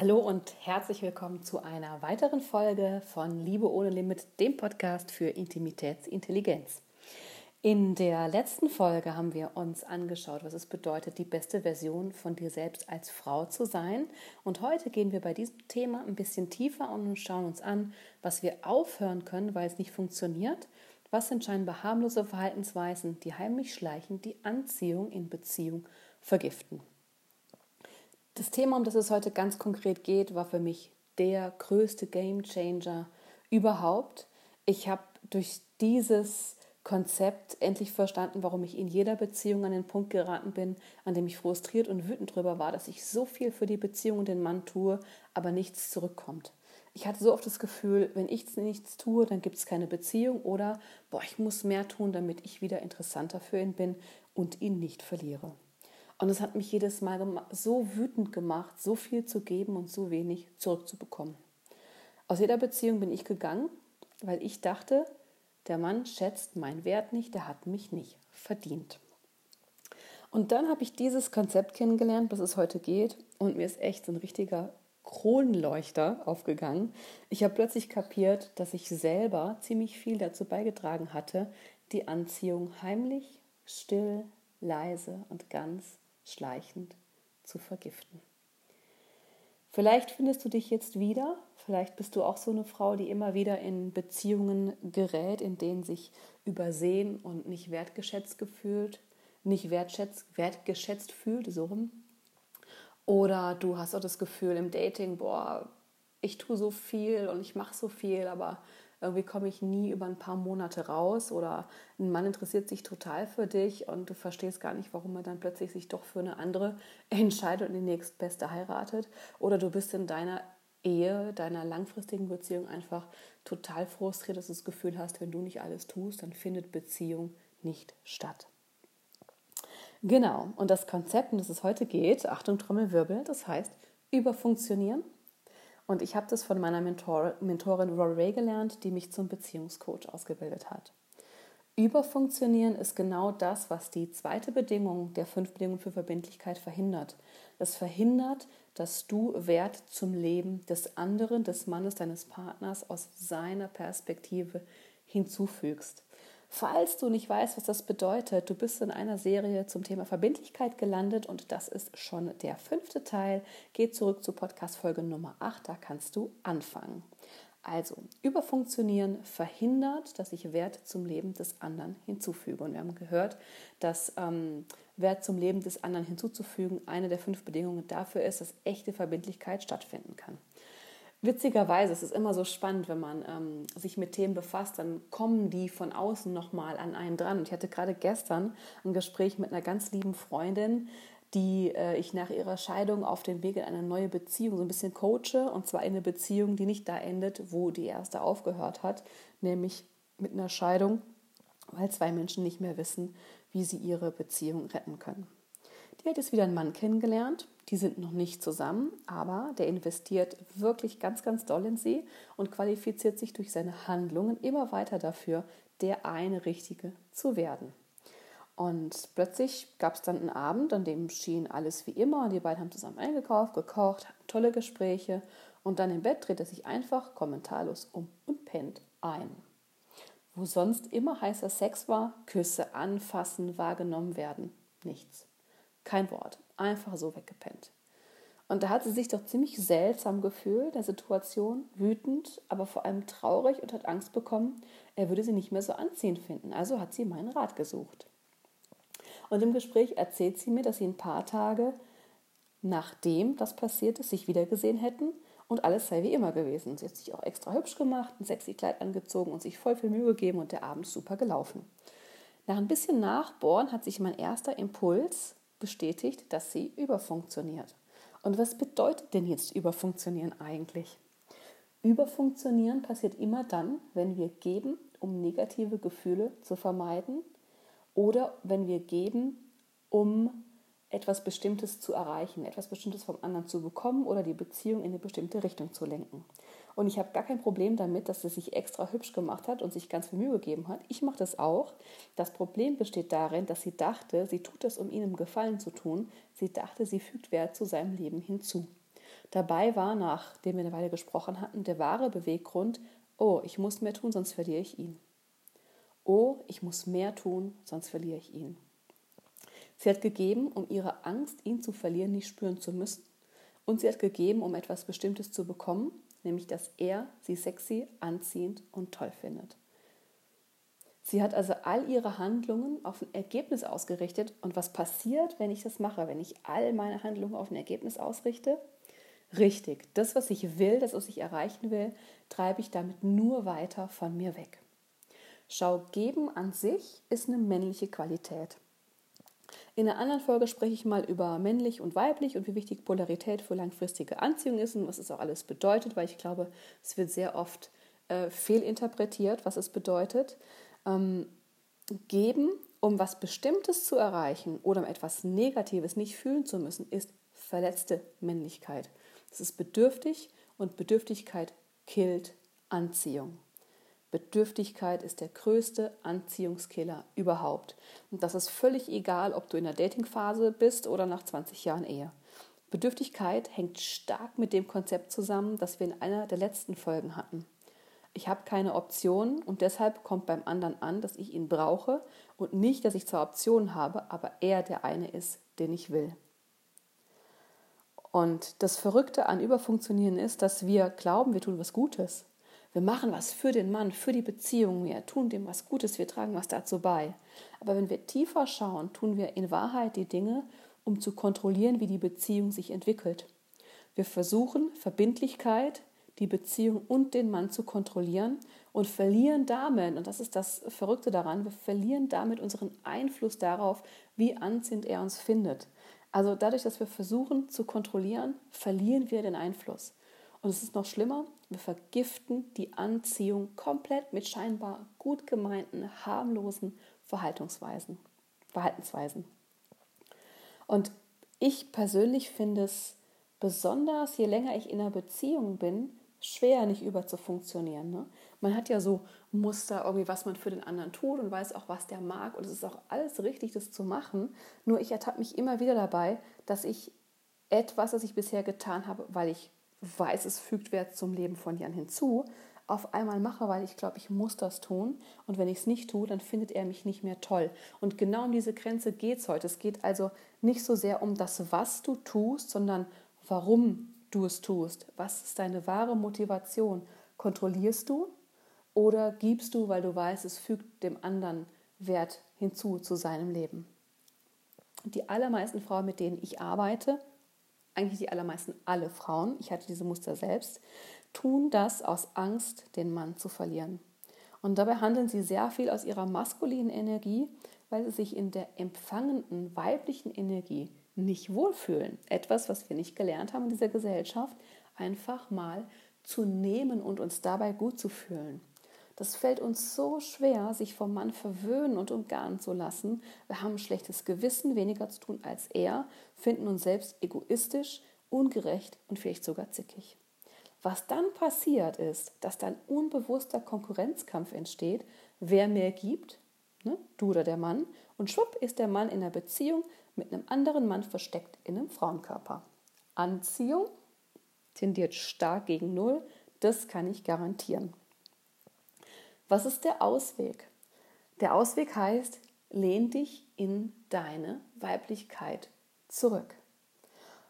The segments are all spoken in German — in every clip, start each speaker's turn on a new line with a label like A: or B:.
A: Hallo und herzlich willkommen zu einer weiteren Folge von Liebe ohne Limit, dem Podcast für Intimitätsintelligenz. In der letzten Folge haben wir uns angeschaut, was es bedeutet, die beste Version von dir selbst als Frau zu sein. Und heute gehen wir bei diesem Thema ein bisschen tiefer und schauen uns an, was wir aufhören können, weil es nicht funktioniert. Was sind scheinbar harmlose Verhaltensweisen, die heimlich schleichen, die Anziehung in Beziehung vergiften. Das Thema, um das es heute ganz konkret geht, war für mich der größte Game Changer überhaupt. Ich habe durch dieses Konzept endlich verstanden, warum ich in jeder Beziehung an den Punkt geraten bin, an dem ich frustriert und wütend darüber war, dass ich so viel für die Beziehung und den Mann tue, aber nichts zurückkommt. Ich hatte so oft das Gefühl, wenn ich nichts tue, dann gibt es keine Beziehung oder boah, ich muss mehr tun, damit ich wieder interessanter für ihn bin und ihn nicht verliere. Und es hat mich jedes Mal so wütend gemacht, so viel zu geben und so wenig zurückzubekommen. Aus jeder Beziehung bin ich gegangen, weil ich dachte, der Mann schätzt meinen Wert nicht, der hat mich nicht verdient. Und dann habe ich dieses Konzept kennengelernt, was es heute geht, und mir ist echt ein richtiger Kronleuchter aufgegangen. Ich habe plötzlich kapiert, dass ich selber ziemlich viel dazu beigetragen hatte, die Anziehung heimlich, still, leise und ganz schleichend zu vergiften. Vielleicht findest du dich jetzt wieder, vielleicht bist du auch so eine Frau, die immer wieder in Beziehungen gerät, in denen sich übersehen und nicht wertgeschätzt gefühlt, nicht wertschätzt, wertgeschätzt fühlt, so rum. Oder du hast auch das Gefühl im Dating, boah, ich tue so viel und ich mache so viel, aber irgendwie komme ich nie über ein paar Monate raus oder ein Mann interessiert sich total für dich und du verstehst gar nicht, warum er dann plötzlich sich doch für eine andere entscheidet und die nächstbeste heiratet oder du bist in deiner Ehe, deiner langfristigen Beziehung einfach total frustriert, dass du das Gefühl hast, wenn du nicht alles tust, dann findet Beziehung nicht statt. Genau, und das Konzept, um das es heute geht, Achtung Trommelwirbel, das heißt überfunktionieren und ich habe das von meiner Mentor, Mentorin Rory Ray gelernt, die mich zum Beziehungscoach ausgebildet hat. Überfunktionieren ist genau das, was die zweite Bedingung der fünf Bedingungen für Verbindlichkeit verhindert. Es verhindert, dass du Wert zum Leben des anderen, des Mannes, deines Partners aus seiner Perspektive hinzufügst. Falls du nicht weißt, was das bedeutet, du bist in einer Serie zum Thema Verbindlichkeit gelandet und das ist schon der fünfte Teil. Geh zurück zu Podcast-Folge Nummer 8, da kannst du anfangen. Also, Überfunktionieren verhindert, dass ich Wert zum Leben des anderen hinzufüge. Und wir haben gehört, dass ähm, Wert zum Leben des anderen hinzuzufügen eine der fünf Bedingungen dafür ist, dass echte Verbindlichkeit stattfinden kann. Witzigerweise ist es immer so spannend, wenn man ähm, sich mit Themen befasst, dann kommen die von außen nochmal an einen dran. Und ich hatte gerade gestern ein Gespräch mit einer ganz lieben Freundin, die äh, ich nach ihrer Scheidung auf dem Weg in eine neue Beziehung so ein bisschen coache. Und zwar in eine Beziehung, die nicht da endet, wo die erste aufgehört hat, nämlich mit einer Scheidung, weil zwei Menschen nicht mehr wissen, wie sie ihre Beziehung retten können. Die hat jetzt wieder einen Mann kennengelernt. Die sind noch nicht zusammen, aber der investiert wirklich ganz, ganz doll in sie und qualifiziert sich durch seine Handlungen immer weiter dafür, der eine Richtige zu werden. Und plötzlich gab es dann einen Abend, an dem schien alles wie immer. Die beiden haben zusammen eingekauft, gekocht, hatten tolle Gespräche. Und dann im Bett dreht er sich einfach kommentarlos um und pennt ein. Wo sonst immer heißer Sex war, Küsse, anfassen, wahrgenommen werden, nichts. Kein Wort, einfach so weggepennt. Und da hat sie sich doch ziemlich seltsam gefühlt, der Situation, wütend, aber vor allem traurig und hat Angst bekommen, er würde sie nicht mehr so anziehend finden. Also hat sie meinen Rat gesucht. Und im Gespräch erzählt sie mir, dass sie ein paar Tage nachdem das passiert ist, sich wiedergesehen hätten und alles sei wie immer gewesen. Sie hat sich auch extra hübsch gemacht, ein sexy Kleid angezogen und sich voll viel Mühe gegeben und der Abend super gelaufen. Nach ein bisschen Nachbohren hat sich mein erster Impuls bestätigt, dass sie überfunktioniert. Und was bedeutet denn jetzt überfunktionieren eigentlich? Überfunktionieren passiert immer dann, wenn wir geben, um negative Gefühle zu vermeiden oder wenn wir geben, um etwas Bestimmtes zu erreichen, etwas Bestimmtes vom anderen zu bekommen oder die Beziehung in eine bestimmte Richtung zu lenken. Und ich habe gar kein Problem damit, dass sie sich extra hübsch gemacht hat und sich ganz viel Mühe gegeben hat. Ich mache das auch. Das Problem besteht darin, dass sie dachte, sie tut das, um ihnen Gefallen zu tun. Sie dachte, sie fügt Wert zu seinem Leben hinzu. Dabei war, nachdem wir eine Weile gesprochen hatten, der wahre Beweggrund, oh, ich muss mehr tun, sonst verliere ich ihn. Oh, ich muss mehr tun, sonst verliere ich ihn. Sie hat gegeben, um ihre Angst, ihn zu verlieren, nicht spüren zu müssen. Und sie hat gegeben, um etwas Bestimmtes zu bekommen, nämlich dass er sie sexy, anziehend und toll findet. Sie hat also all ihre Handlungen auf ein Ergebnis ausgerichtet. Und was passiert, wenn ich das mache, wenn ich all meine Handlungen auf ein Ergebnis ausrichte? Richtig, das, was ich will, das, was ich erreichen will, treibe ich damit nur weiter von mir weg. Schau, geben an sich ist eine männliche Qualität. In einer anderen Folge spreche ich mal über männlich und weiblich und wie wichtig Polarität für langfristige Anziehung ist und was es auch alles bedeutet, weil ich glaube, es wird sehr oft äh, fehlinterpretiert, was es bedeutet. Ähm, geben, um was Bestimmtes zu erreichen oder um etwas Negatives nicht fühlen zu müssen, ist verletzte Männlichkeit. Es ist bedürftig und Bedürftigkeit killt Anziehung. Bedürftigkeit ist der größte Anziehungskiller überhaupt. Und das ist völlig egal, ob du in der Datingphase bist oder nach 20 Jahren Ehe. Bedürftigkeit hängt stark mit dem Konzept zusammen, das wir in einer der letzten Folgen hatten. Ich habe keine Option und deshalb kommt beim anderen an, dass ich ihn brauche und nicht, dass ich zwar Optionen habe, aber er der eine ist, den ich will. Und das Verrückte an Überfunktionieren ist, dass wir glauben, wir tun was Gutes. Wir machen was für den Mann, für die Beziehung, wir tun dem was Gutes, wir tragen was dazu bei. Aber wenn wir tiefer schauen, tun wir in Wahrheit die Dinge, um zu kontrollieren, wie die Beziehung sich entwickelt. Wir versuchen Verbindlichkeit, die Beziehung und den Mann zu kontrollieren und verlieren damit, und das ist das Verrückte daran, wir verlieren damit unseren Einfluss darauf, wie anziehend er uns findet. Also dadurch, dass wir versuchen zu kontrollieren, verlieren wir den Einfluss. Und es ist noch schlimmer, wir vergiften die Anziehung komplett mit scheinbar gut gemeinten, harmlosen Verhaltensweisen. Verhaltensweisen. Und ich persönlich finde es besonders, je länger ich in einer Beziehung bin, schwer, nicht über zu funktionieren. Ne? Man hat ja so Muster, irgendwie, was man für den anderen tut und weiß auch, was der mag. Und es ist auch alles richtig, das zu machen. Nur ich ertappe mich immer wieder dabei, dass ich etwas, das ich bisher getan habe, weil ich weiß, es fügt Wert zum Leben von Jan hinzu, auf einmal mache, weil ich glaube, ich muss das tun. Und wenn ich es nicht tue, dann findet er mich nicht mehr toll. Und genau um diese Grenze geht es heute. Es geht also nicht so sehr um das, was du tust, sondern warum du es tust. Was ist deine wahre Motivation? Kontrollierst du oder gibst du, weil du weißt, es fügt dem anderen Wert hinzu zu seinem Leben? Die allermeisten Frauen, mit denen ich arbeite, eigentlich die allermeisten alle Frauen, ich hatte diese Muster selbst, tun das aus Angst, den Mann zu verlieren. Und dabei handeln sie sehr viel aus ihrer maskulinen Energie, weil sie sich in der empfangenden weiblichen Energie nicht wohlfühlen. Etwas, was wir nicht gelernt haben in dieser Gesellschaft, einfach mal zu nehmen und uns dabei gut zu fühlen. Das fällt uns so schwer, sich vom Mann verwöhnen und umgarnen zu lassen. Wir haben ein schlechtes Gewissen, weniger zu tun als er, finden uns selbst egoistisch, ungerecht und vielleicht sogar zickig. Was dann passiert ist, dass dann unbewusster Konkurrenzkampf entsteht, wer mehr gibt, ne, du oder der Mann, und schwupp ist der Mann in einer Beziehung mit einem anderen Mann versteckt in einem Frauenkörper. Anziehung tendiert stark gegen Null, das kann ich garantieren. Was ist der Ausweg? Der Ausweg heißt, lehn dich in deine Weiblichkeit zurück.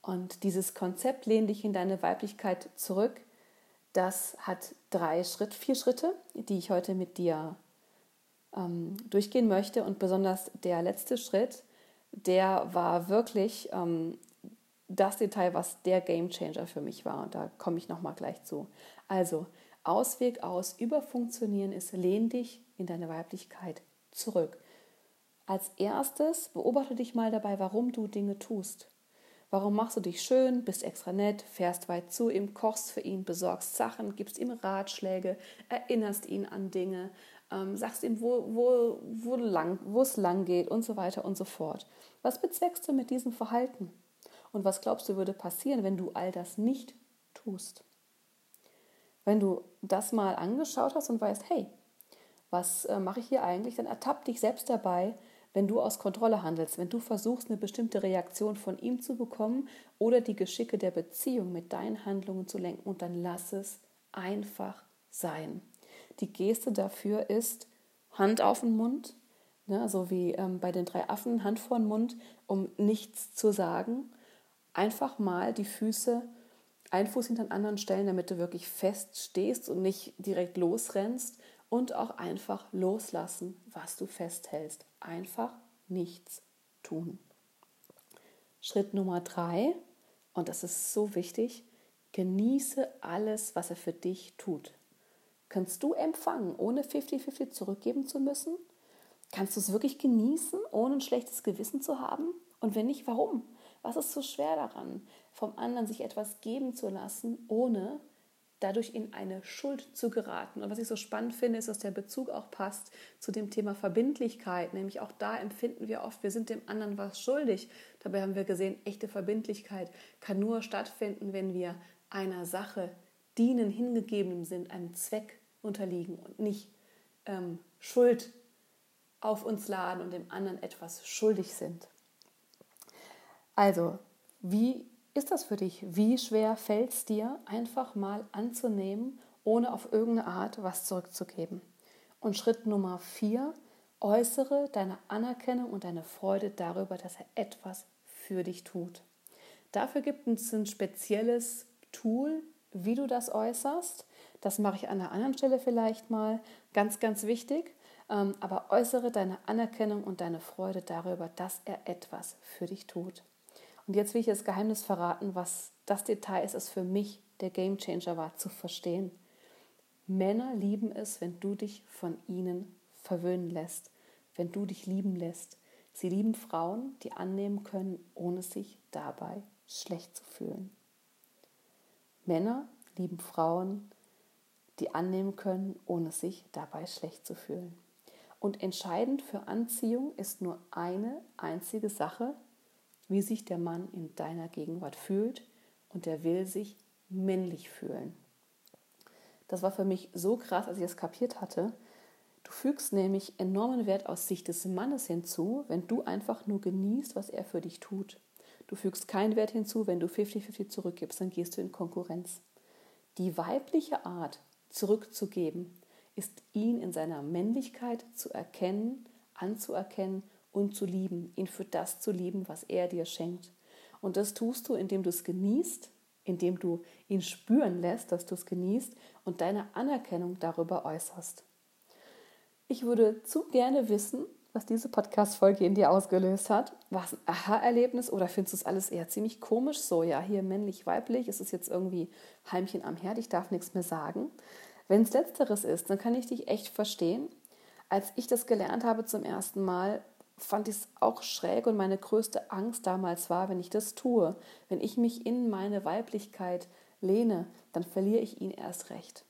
A: Und dieses Konzept, lehn dich in deine Weiblichkeit zurück, das hat drei Schritt, vier Schritte, die ich heute mit dir ähm, durchgehen möchte. Und besonders der letzte Schritt, der war wirklich ähm, das Detail, was der Game Changer für mich war. Und da komme ich nochmal gleich zu. Also, Ausweg aus Überfunktionieren ist, lehn dich in deine Weiblichkeit zurück. Als erstes beobachte dich mal dabei, warum du Dinge tust. Warum machst du dich schön, bist extra nett, fährst weit zu ihm, kochst für ihn, besorgst Sachen, gibst ihm Ratschläge, erinnerst ihn an Dinge, ähm, sagst ihm, wo, wo, wo, lang, wo es lang geht und so weiter und so fort. Was bezweckst du mit diesem Verhalten? Und was glaubst du würde passieren, wenn du all das nicht tust? Wenn du das mal angeschaut hast und weißt, hey, was äh, mache ich hier eigentlich, dann ertapp dich selbst dabei, wenn du aus Kontrolle handelst, wenn du versuchst, eine bestimmte Reaktion von ihm zu bekommen oder die Geschicke der Beziehung mit deinen Handlungen zu lenken und dann lass es einfach sein. Die Geste dafür ist Hand auf den Mund, ne, so wie ähm, bei den drei Affen, Hand vor den Mund, um nichts zu sagen. Einfach mal die Füße, ein Fuß hinter den anderen stellen, damit du wirklich fest stehst und nicht direkt losrennst und auch einfach loslassen, was du festhältst. Einfach nichts tun. Schritt Nummer drei, und das ist so wichtig, genieße alles, was er für dich tut. Kannst du empfangen, ohne 50-50 zurückgeben zu müssen? Kannst du es wirklich genießen, ohne ein schlechtes Gewissen zu haben? Und wenn nicht, warum? Was ist so schwer daran, vom anderen sich etwas geben zu lassen, ohne dadurch in eine Schuld zu geraten. Und was ich so spannend finde, ist, dass der Bezug auch passt zu dem Thema Verbindlichkeit. Nämlich auch da empfinden wir oft, wir sind dem anderen was schuldig. Dabei haben wir gesehen, echte Verbindlichkeit kann nur stattfinden, wenn wir einer Sache dienen, hingegeben sind, einem Zweck unterliegen und nicht ähm, Schuld auf uns laden und dem anderen etwas schuldig sind. Also, wie ist das für dich? Wie schwer fällt es dir, einfach mal anzunehmen, ohne auf irgendeine Art was zurückzugeben? Und Schritt Nummer vier, äußere deine Anerkennung und deine Freude darüber, dass er etwas für dich tut. Dafür gibt es ein spezielles Tool, wie du das äußerst. Das mache ich an einer anderen Stelle vielleicht mal. Ganz, ganz wichtig. Ähm, aber äußere deine Anerkennung und deine Freude darüber, dass er etwas für dich tut. Und jetzt will ich das Geheimnis verraten, was das Detail ist, das für mich der Game Changer war, zu verstehen. Männer lieben es, wenn du dich von ihnen verwöhnen lässt, wenn du dich lieben lässt. Sie lieben Frauen, die annehmen können, ohne sich dabei schlecht zu fühlen. Männer lieben Frauen, die annehmen können, ohne sich dabei schlecht zu fühlen. Und entscheidend für Anziehung ist nur eine einzige Sache, wie sich der Mann in deiner Gegenwart fühlt und er will sich männlich fühlen. Das war für mich so krass, als ich es kapiert hatte. Du fügst nämlich enormen Wert aus Sicht des Mannes hinzu, wenn du einfach nur genießt, was er für dich tut. Du fügst keinen Wert hinzu, wenn du 50-50 zurückgibst, dann gehst du in Konkurrenz. Die weibliche Art, zurückzugeben, ist ihn in seiner Männlichkeit zu erkennen, anzuerkennen und zu lieben, ihn für das zu lieben, was er dir schenkt. Und das tust du, indem du es genießt, indem du ihn spüren lässt, dass du es genießt und deine Anerkennung darüber äußerst. Ich würde zu gerne wissen, was diese Podcast-Folge in dir ausgelöst hat. War es ein Aha-Erlebnis oder findest du es alles eher ziemlich komisch? So, ja, hier männlich-weiblich, ist es jetzt irgendwie Heimchen am Herd, ich darf nichts mehr sagen. Wenn es Letzteres ist, dann kann ich dich echt verstehen. Als ich das gelernt habe zum ersten Mal, fand ich es auch schräg und meine größte Angst damals war, wenn ich das tue, wenn ich mich in meine Weiblichkeit lehne, dann verliere ich ihn erst recht.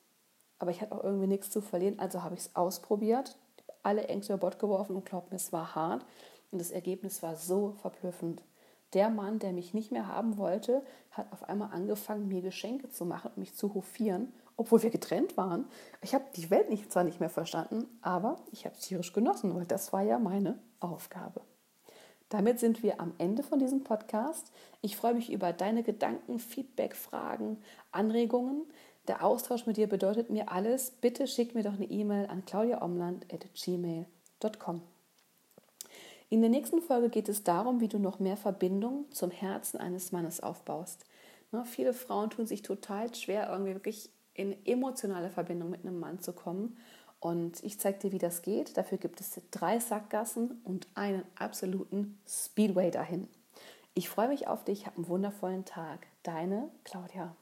A: Aber ich hatte auch irgendwie nichts zu verlieren, also habe ich es ausprobiert, alle Ängste über Bord geworfen und glaubt mir, es war hart und das Ergebnis war so verblüffend. Der Mann, der mich nicht mehr haben wollte, hat auf einmal angefangen, mir Geschenke zu machen und mich zu hofieren obwohl wir getrennt waren. Ich habe die Welt nicht, zwar nicht mehr verstanden, aber ich habe es tierisch genossen, weil das war ja meine Aufgabe. Damit sind wir am Ende von diesem Podcast. Ich freue mich über deine Gedanken, Feedback, Fragen, Anregungen. Der Austausch mit dir bedeutet mir alles. Bitte schick mir doch eine E-Mail an claudiaomland.gmail.com. In der nächsten Folge geht es darum, wie du noch mehr Verbindung zum Herzen eines Mannes aufbaust. Ne, viele Frauen tun sich total schwer, irgendwie wirklich in emotionale Verbindung mit einem Mann zu kommen. Und ich zeige dir, wie das geht. Dafür gibt es drei Sackgassen und einen absoluten Speedway dahin. Ich freue mich auf dich, hab einen wundervollen Tag. Deine Claudia.